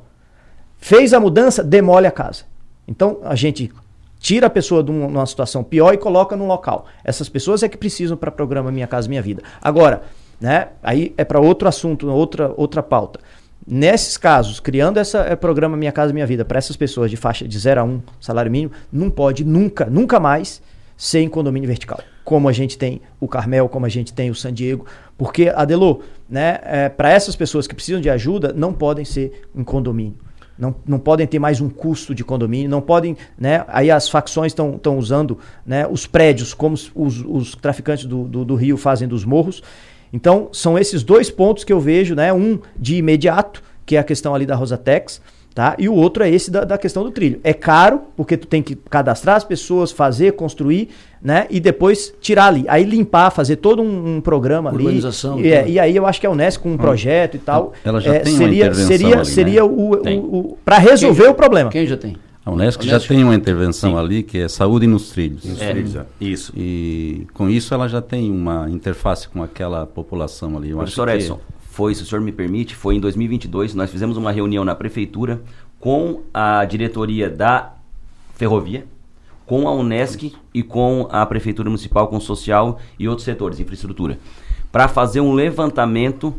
Fez a mudança, demole a casa. Então a gente tira a pessoa de uma situação pior e coloca num local. Essas pessoas é que precisam para o programa Minha Casa Minha Vida. Agora, né, aí é para outro assunto, outra, outra pauta. Nesses casos, criando esse é, programa Minha Casa Minha Vida para essas pessoas de faixa de 0 a 1 um, salário mínimo, não pode nunca, nunca mais ser em condomínio vertical como a gente tem o Carmel, como a gente tem o San Diego, porque, Adelô, né, é, para essas pessoas que precisam de ajuda, não podem ser em condomínio. Não, não podem ter mais um custo de condomínio, não podem, né? Aí as facções estão usando né, os prédios como os, os traficantes do, do, do Rio fazem dos morros. Então, são esses dois pontos que eu vejo, né? Um de imediato, que é a questão ali da Rosatex, Tá? E o outro é esse da, da, questão do trilho. É caro, porque tu tem que cadastrar as pessoas, fazer, construir, né? E depois tirar ali. Aí limpar, fazer todo um, um programa Urbanização, ali. E, e, aí eu acho que a Unesco com um hum. projeto e tal. Ela já é, tem seria, uma seria, ali, seria né? o, o, o para resolver já, o problema. Quem já tem? A Unesco, já tem uma intervenção Sim. ali que é saúde nos trilhos. Nos é, trilhos, é. Isso. E com isso ela já tem uma interface com aquela população ali. Eu Professor acho Edson, que... foi, se o senhor me permite, foi em 2022, nós fizemos uma reunião na prefeitura com a diretoria da ferrovia, com a Unesc e com a Prefeitura Municipal, com o social e outros setores, infraestrutura, para fazer um levantamento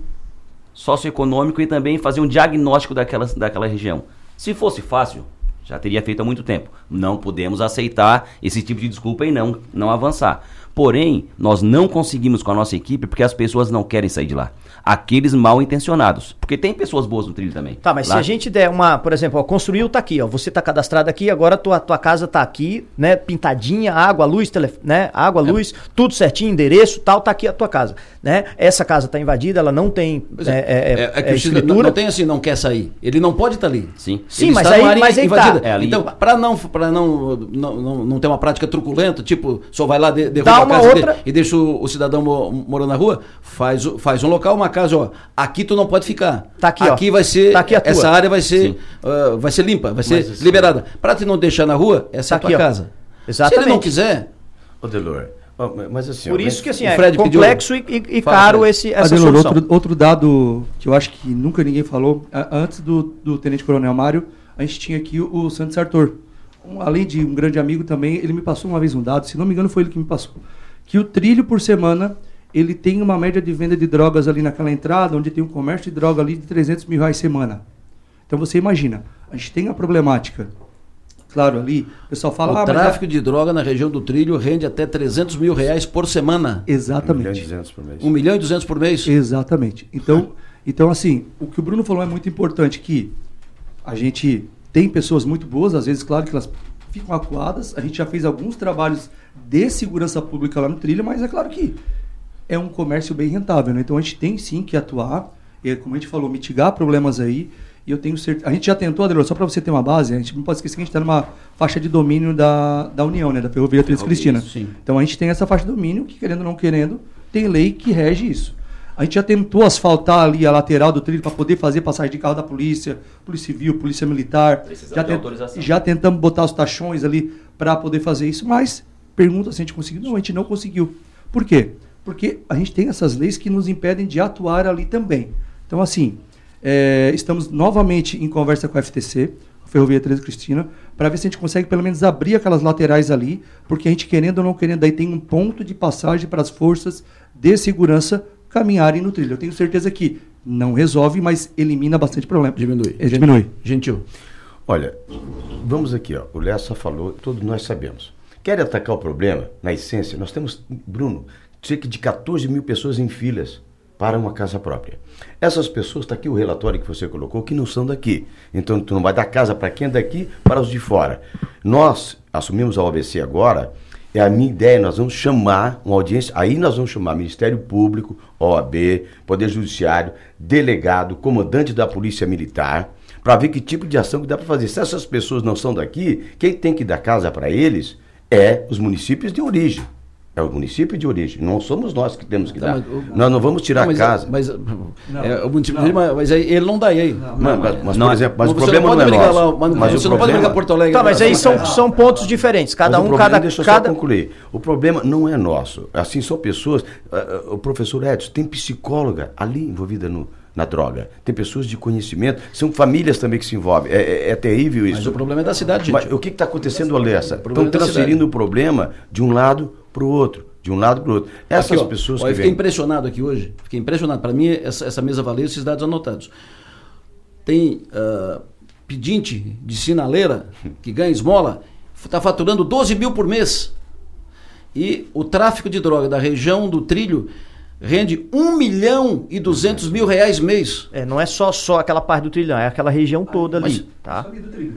socioeconômico e também fazer um diagnóstico daquela, daquela região. Se fosse fácil, já teria feito há muito tempo. Não podemos aceitar esse tipo de desculpa e não, não avançar. Porém, nós não conseguimos com a nossa equipe porque as pessoas não querem sair de lá aqueles mal intencionados. Porque tem pessoas boas no trilho também. Tá, mas Lá... se a gente der uma, por exemplo, ó, construiu tá aqui, ó, você tá cadastrado aqui, agora tua, tua casa tá aqui, né, pintadinha, água, luz, tele, né, água, é. luz, tudo certinho, endereço, tal, tá aqui a tua casa, né? Essa casa tá invadida, ela não tem é, é, é, é, é, é escritura. Não, tem assim, não quer sair. Ele não pode estar tá ali. Sim. Sim, mas aí, mas aí tá. É então, para não para não, não, não, não ter uma prática truculenta, tipo, só vai lá de, derruba a casa outra... e deixa o, o cidadão morando na rua, faz faz um local, uma casa, ó, aqui tu não pode ficar. Tá aqui, aqui ó. vai ser tá aqui essa área vai ser uh, vai ser limpa, vai ser Mas, liberada. Para te não deixar na rua, essa tá é a tua aqui, casa. Exatamente. Se ele não quiser, Ô Delor, mas assim, Por isso que assim, é complexo e, e caro esse, essa Adelor, solução. Outro, outro dado que eu acho que nunca ninguém falou, antes do, do Tenente Coronel Mário, a gente tinha aqui o, o Santos Arthur. Um, além de um grande amigo também, ele me passou uma vez um dado, se não me engano foi ele que me passou, que o trilho por semana ele tem uma média de venda de drogas ali naquela entrada, onde tem um comércio de droga ali de 300 mil reais semana. Então você imagina, a gente tem a problemática. Claro, ali o pessoal fala... O ah, tráfico de droga na região do trilho rende até 300 mil reais por semana. Exatamente. 1 milhão e 200 por mês. 1 milhão e 200 por mês? Exatamente. Então, então, assim, o que o Bruno falou é muito importante, que a gente tem pessoas muito boas, às vezes, claro que elas ficam acuadas, a gente já fez alguns trabalhos de segurança pública lá no trilho, mas é claro que é um comércio bem rentável. Né? Então a gente tem sim que atuar, e, como a gente falou, mitigar problemas aí. E eu tenho certeza. A gente já tentou, Adelor, só para você ter uma base, a gente não pode esquecer que a gente está numa faixa de domínio da, da União, né? da Ferrovia Três Cristina. Sim. Então a gente tem essa faixa de domínio que, querendo ou não querendo, tem lei que rege isso. A gente já tentou asfaltar ali a lateral do trilho para poder fazer passagem de carro da polícia, polícia civil, polícia militar. já, tent... já tentamos botar os tachões ali para poder fazer isso, mas pergunta se a gente conseguiu. Não, a gente não conseguiu. Por quê? porque a gente tem essas leis que nos impedem de atuar ali também. Então, assim, é, estamos novamente em conversa com a FTC, a Ferrovia Teresa Cristina, para ver se a gente consegue pelo menos abrir aquelas laterais ali, porque a gente querendo ou não querendo, aí tem um ponto de passagem para as forças de segurança caminharem no trilho. Eu tenho certeza que não resolve, mas elimina bastante problema. Diminui. É, diminui. Gentil. Olha, vamos aqui, ó. O Lessa falou, todos nós sabemos. Quer atacar o problema, na essência, nós temos, Bruno, cerca de 14 mil pessoas em filas para uma casa própria. Essas pessoas, está aqui o relatório que você colocou, que não são daqui. Então, tu não vai dar casa para quem é daqui, para os de fora. Nós assumimos a OBC agora, é a minha ideia, nós vamos chamar uma audiência, aí nós vamos chamar Ministério Público, OAB, Poder Judiciário, delegado, comandante da Polícia Militar, para ver que tipo de ação que dá para fazer. Se essas pessoas não são daqui, quem tem que dar casa para eles é os municípios de origem. É o município de origem. Não somos nós que temos que Tá, dar. mas o- nós não vamos tirar Não, mas, casa. Mas, é, o município mas, ele não dá aí. Mas, mas, mas, Não, por exemplo, mas o problema não não, é nosso. lá, mas, mas você o não pode problema, brigar Porto Alegre. Tá, mas aí são, são pontos diferentes. Cada um, problema, cada. deixa eu cada... só concluir. O problema não é nosso. Assim, são pessoas. ah, o professor Edson tem psicóloga ali envolvida no, na droga. Tem pessoas de conhecimento. São famílias também que se envolvem. É, é- é terrível isso. Mas o problema é da cidade, gente. Mas o que está acontecendo, Alessa? Estão é transferindo o problema de um lado para o outro. De um lado para o outro. Essas Aqui, ó, pessoas ó, que eu fiquei vêm. impressionado aqui hoje. Fiquei impressionado. Para mim, essa, essa mesa valeu esses dados anotados. Tem ah, pedinte de sinaleira que ganha esmola, está faturando 12 mil por mês. E o tráfico de droga da região do trilho rende 1 milhão e 200 mil reais mês. É, não é só, só aquela parte do trilhão, é aquela região toda ali. Tá?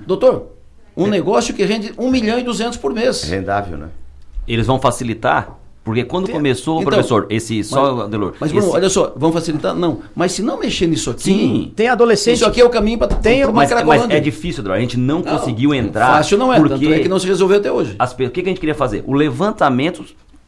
Doutor, um negócio que rende 1 milhão e 200 por mês. É rendável, né? Eles vão facilitar, porque quando Tem- começou, então, professor, esse só, Delor, Mas, esse- Bruno, olha só, vão facilitar? Não. Mas se não mexer nisso aqui, Sim. Tem adolescente. isso aqui é o caminho para Tem- uma mas, mas é difícil, Delor, a gente não, Não, conseguiu entrar. Fácil não é, porque tanto é que não se resolveu até hoje. as o que, que a gente queria fazer? O levantamento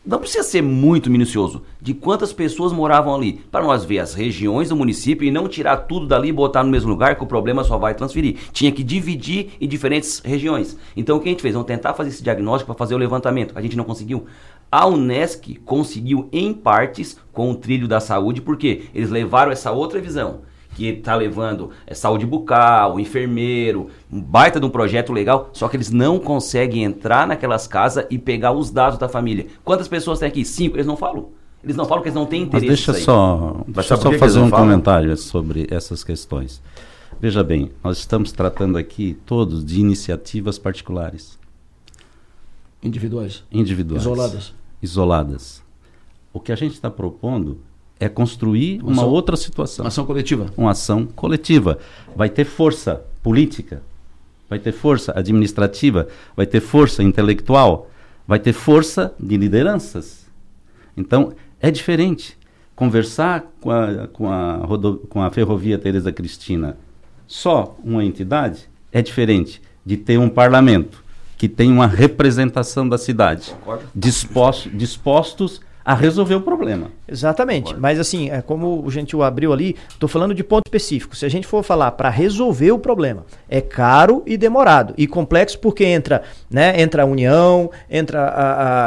não precisa ser muito minucioso de quantas pessoas moravam ali, para nós ver as regiões do município e não tirar tudo dali e botar no mesmo lugar, que o problema só vai transferir. Tinha que dividir em diferentes regiões. Então o que a gente fez? Vamos tentar fazer esse diagnóstico para fazer o levantamento. A gente não conseguiu. A Unesc conseguiu em partes com o trilho da saúde, porque eles levaram essa outra visão que está levando é, saúde bucal, enfermeiro, um baita de um projeto legal, só que eles não conseguem entrar naquelas casas e pegar os dados da família. Quantas pessoas tem aqui? Cinco. Eles não falam. Eles não falam que eles não têm Mas interesse. deixa só, Mas deixa só que que fazer um falam? comentário sobre essas questões. Veja bem, nós estamos tratando aqui todos de iniciativas particulares, Individuais. individuais. Isoladas. Isoladas. O que a gente está propondo é construir Uma uma ação- outra situação. Uma ação coletiva. uma ação coletiva. Vai ter força política, vai ter força administrativa, vai ter força intelectual, vai ter força de lideranças. Então, é diferente. Conversar com a, com a, rodo- com a Ferrovia Tereza Cristina, só uma entidade, é diferente de ter um parlamento que tem uma representação da cidade, disposto, dispostos a resolver o problema. Exatamente. Mas assim, é como o Gentil abriu ali, estou falando de ponto específico. Se a gente for falar para resolver o problema, é caro e demorado e complexo porque entra, né, entra a União, entra a a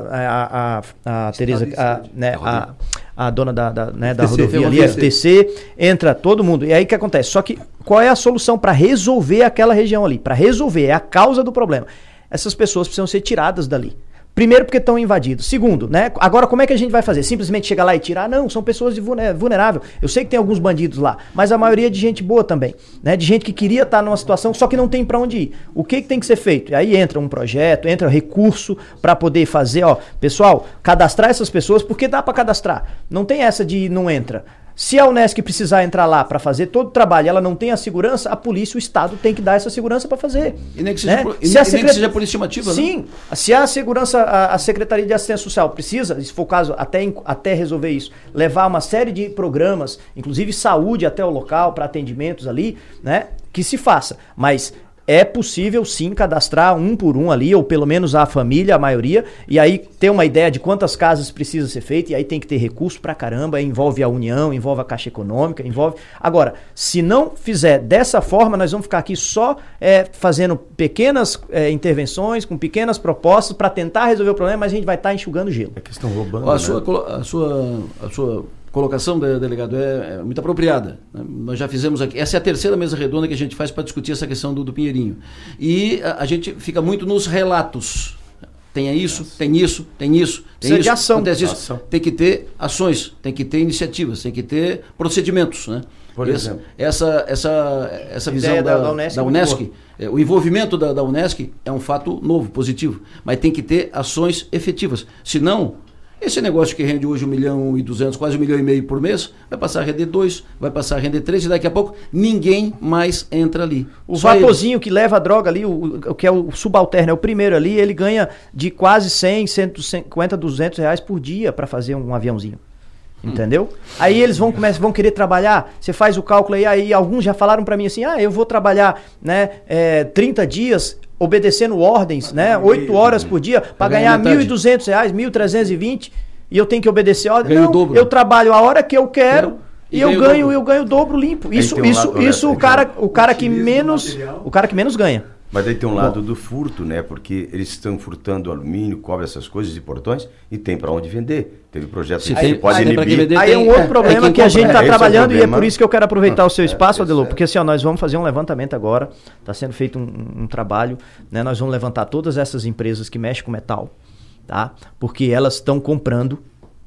a, a, a, a Teresa, a, né, a, a dona da, da, né, da FTC, rodovia ali, ferrovia. FTC, entra todo mundo. E aí o que acontece? Só que qual é a solução para resolver aquela região ali? Para resolver, é a causa do problema. Essas pessoas precisam ser tiradas dali. Primeiro, porque estão invadidos. Segundo, né? Agora, como é que a gente vai fazer? Simplesmente chegar lá e tirar? Não, são pessoas de vulne- vulnerável. Eu sei que tem alguns bandidos lá, mas a maioria é de gente boa também, né? De gente que queria estar numa situação, só que não tem para onde ir. O que, que tem que ser feito? Aí entra um projeto, entra recurso para poder fazer, ó, pessoal, cadastrar essas pessoas, porque dá para cadastrar. Não tem essa de não entra. Se a Unesc precisar entrar lá para fazer todo o trabalho, e ela não tem a segurança, a polícia, o Estado tem que dar essa segurança para fazer. E nem que seja né? por- Se a nem que secret- seja por estimativa, né? Sim, se a segurança, a, a Secretaria de Assistência Social precisa, se for o caso, até, até resolver isso, levar uma série de programas, inclusive saúde até o local, para atendimentos ali, né? Que se faça. Mas é possível sim cadastrar um por um ali, ou pelo menos a família, a maioria, e aí ter uma ideia de quantas casas precisa ser feito, e aí tem que ter recurso pra caramba, envolve a União, envolve a Caixa Econômica, envolve. Agora, se não fizer dessa forma, nós vamos ficar aqui só é, fazendo pequenas é, intervenções, com pequenas propostas para tentar resolver o problema, mas a gente vai estar enxugando gelo. É que estão roubando. A né? sua, a sua, a sua colocação, de- delegado, é, é muito apropriada. né? Nós já fizemos aqui. Essa é a terceira mesa redonda que a gente faz para discutir essa questão do, do Pinheirinho. E a, a gente fica muito nos relatos. Tem isso, tem isso, tem isso, tem Precisa isso. de ação. acontece isso. Ação. Tem que ter ações, tem que ter iniciativas, tem que ter procedimentos. Né? Por essa, exemplo. essa, essa, essa visão da, da- da Unesc da é Unesc, é, o envolvimento da, da Unesc é um fato novo, positivo, mas tem que ter ações efetivas. Senão, esse negócio que rende hoje um milhão e duzentos, quase um milhão e meio por mês, vai passar a render dois, vai passar a render três, e daqui a pouco ninguém mais entra ali. O Só vaporzinho que leva a droga ali, o, o que é o subalterno, é o primeiro ali, ele ganha de quase 100, 150, 200 reais por dia para fazer um aviãozinho. Entendeu? Aí eles vão começar, vão querer trabalhar. Você faz o cálculo aí, aí alguns já falaram para mim assim: ah, eu vou trabalhar né, é, 30 dias obedecendo ordens, né? 8 horas por dia, para ganhar R$ metade. 1.200, reais, 1.320 e eu tenho que obedecer a ordem. Não, dobro. eu trabalho a hora que eu quero. E, E eu ganho, dobro. eu ganho o dobro limpo. Isso, um isso, lado isso o né, cara, o cara que menos, material. o cara que menos ganha. Mas aí tem um lado do furto, né? Porque eles estão furtando alumínio, cobre, essas coisas e portões e tem para onde vender. Teve projeto Se que tem- pode quem inibir. vender, Aí é um tem- outro é, problema é quem que a gente está é trabalhando e é por isso que eu quero aproveitar o seu É, espaço, é Adelô, sério. porque assim, ó, nós vamos fazer um levantamento agora, está sendo feito um, um trabalho, né? Nós vamos levantar todas essas empresas que mexem com metal, tá? Porque elas estão comprando,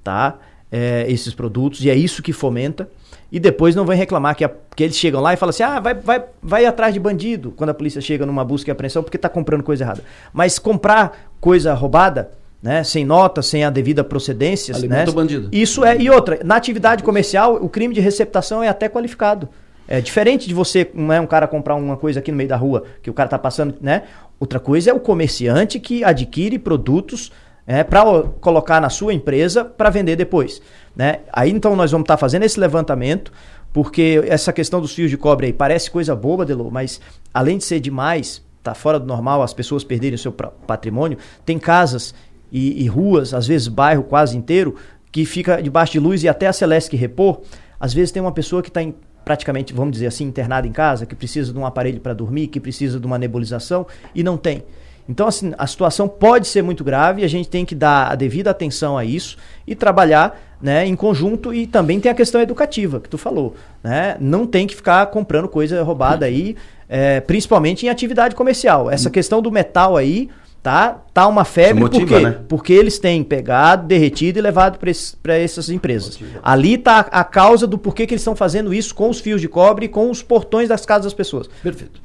tá? É, esses produtos e é isso que fomenta. E depois não vem reclamar que, a- que eles chegam lá e falam assim: ah, vai, vai, vai atrás de bandido quando a polícia chega numa busca e apreensão porque está comprando coisa errada. Mas comprar coisa roubada, né, sem nota, sem a devida procedência, Alimenta né, o bandido. isso é. E outra, na atividade comercial, o crime de receptação é até qualificado. É diferente de você, não é um cara comprar uma coisa aqui no meio da rua, que o cara tá passando, né? Outra coisa é o comerciante que adquire produtos é, para colocar na sua empresa para vender depois. Né? Aí então nós vamos estar fazendo esse levantamento, porque essa questão dos fios de cobre aí parece coisa boba, Delô, mas além de ser demais, tá fora do normal, as pessoas perderem o seu patrimônio, tem casas e, e ruas, às vezes bairro quase inteiro, que fica debaixo de luz e até a Celeste repor, às vezes tem uma pessoa que está praticamente, vamos dizer assim, internada em casa, que precisa de um aparelho para dormir, que precisa de uma nebulização e não tem. Então, assim, a situação pode ser muito grave e a gente tem que dar a devida atenção a isso e trabalhar né, em conjunto. E também tem a questão educativa, que tu falou. Né? Não tem que ficar comprando coisa roubada aí, é, principalmente em atividade comercial. Essa questão do metal aí, tá? Tá uma febre, motiva, por quê? né? Porque eles têm pegado, derretido e levado para essas empresas. Ali tá a causa do porquê que eles estão fazendo isso com os fios de cobre e com os portões das casas das pessoas. Perfeito.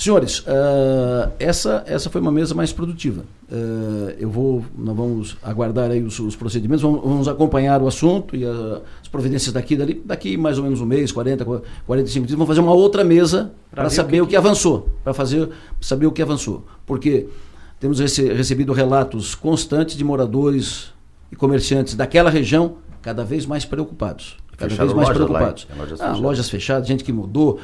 Senhores, ah, essa, essa foi uma mesa mais produtiva. Ah, eu vou, nós vamos aguardar aí os, os procedimentos, vamos, vamos acompanhar o assunto e a- as providências daqui e dali. Daqui mais ou menos um mês, 40, 45 dias, vamos fazer uma outra mesa para saber o o que que, avançou, para fazer saber o que avançou. Porque temos rece- recebido relatos constantes de moradores e comerciantes daquela região cada vez mais preocupados. Cada Fecharam vez mais lojas lá, preocupados. hein? Lojas Ah, fechadas. lojas fechadas, gente que mudou,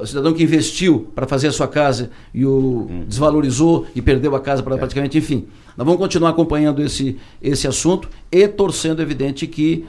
o cidadão que investiu para fazer a sua casa e o Hum. desvalorizou e perdeu a casa É. pra, praticamente, enfim. Nós vamos continuar acompanhando esse, esse assunto e torcendo, evidente, que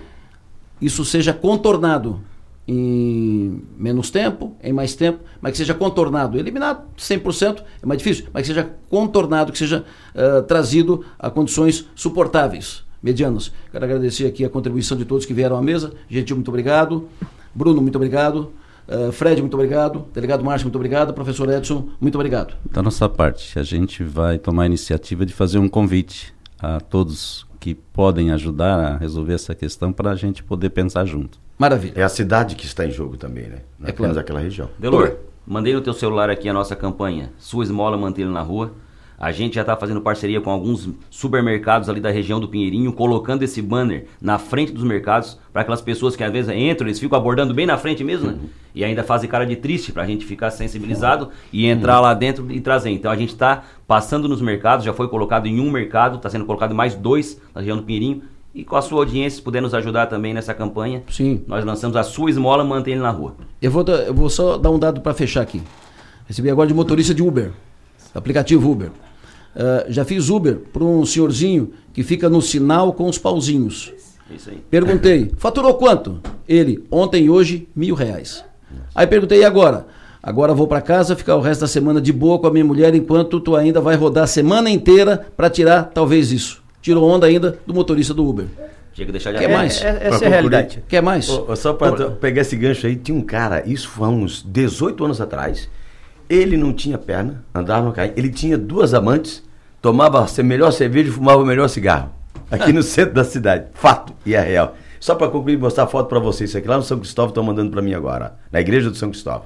isso seja contornado em menos tempo, em mais tempo, mas que seja contornado. Eliminado 100% é mais difícil, mas que seja contornado, que seja ah, trazido a condições suportáveis, medianas. Quero agradecer aqui a contribuição de todos que vieram à mesa. Gentil, muito obrigado. Bruno, muito obrigado. Ah, Fred, muito obrigado. Delegado Márcio, muito obrigado. Professor Edson, muito obrigado. Da nossa parte, a gente vai tomar a iniciativa de fazer um convite a todos que podem ajudar a resolver essa questão para a gente poder pensar junto. Maravilha. É a cidade que está em jogo também, né? Não É é apenas claro. aquela região. Delor, mandei no teu celular aqui a nossa campanha. Sua esmola mantê-lo na rua. A gente já está fazendo parceria com alguns supermercados ali da região do Pinheirinho, colocando esse banner na frente dos mercados, para aquelas pessoas que às vezes entram, eles ficam abordando bem na frente mesmo, né? E ainda fazem cara de triste, para a gente ficar sensibilizado e entrar lá dentro e trazer. Então a gente está passando nos mercados, já foi colocado em um mercado, está sendo colocado em mais dois na região do Pinheirinho. E com a sua audiência, se puder nos ajudar também nessa campanha, Sim. nós lançamos a sua esmola, mantém ele na rua. Eu vou, eu vou só dar um dado para fechar aqui. Recebi agora de motorista de Uber, aplicativo Uber. Ah, já fiz Uber para um senhorzinho que fica no sinal com os pauzinhos. Isso aí. Perguntei, faturou quanto? Ele, ontem e hoje, mil reais. Aí perguntei, e agora? Agora vou para casa ficar o resto da semana de boa com a minha mulher, enquanto tu ainda vai rodar a semana inteira para tirar talvez isso. Tirou onda ainda do motorista do Uber. Tinha que deixar de Quer mais? É- é- Pra essa é a realidade. Quer mais? Só para pegar esse gancho aí, tinha um cara, isso foi há uns 18 anos atrás. Ele não tinha perna, andava no carro. Ele tinha duas amantes, tomava a melhor cerveja e fumava o melhor cigarro. Aqui no centro da cidade. Fato, e é real. Só para concluir, mostrar a foto para vocês. Isso aqui lá no São Cristóvão estão mandando para mim agora. Na igreja do São Cristóvão.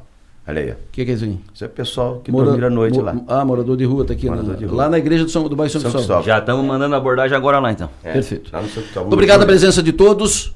Olha aí. ó. O que, que é isso aí? Isso é pessoal que Mora- dormir à noite mo- lá. Ah, morador de rua, tá aqui. Morador na- de rua. Lá na igreja do, São, do bairro São, São Cristóvão. Cristóvão. Já estamos mandando abordagem agora lá então. É, Perfeito. Lá no São Cristóvão. Muito obrigado a presença de todos.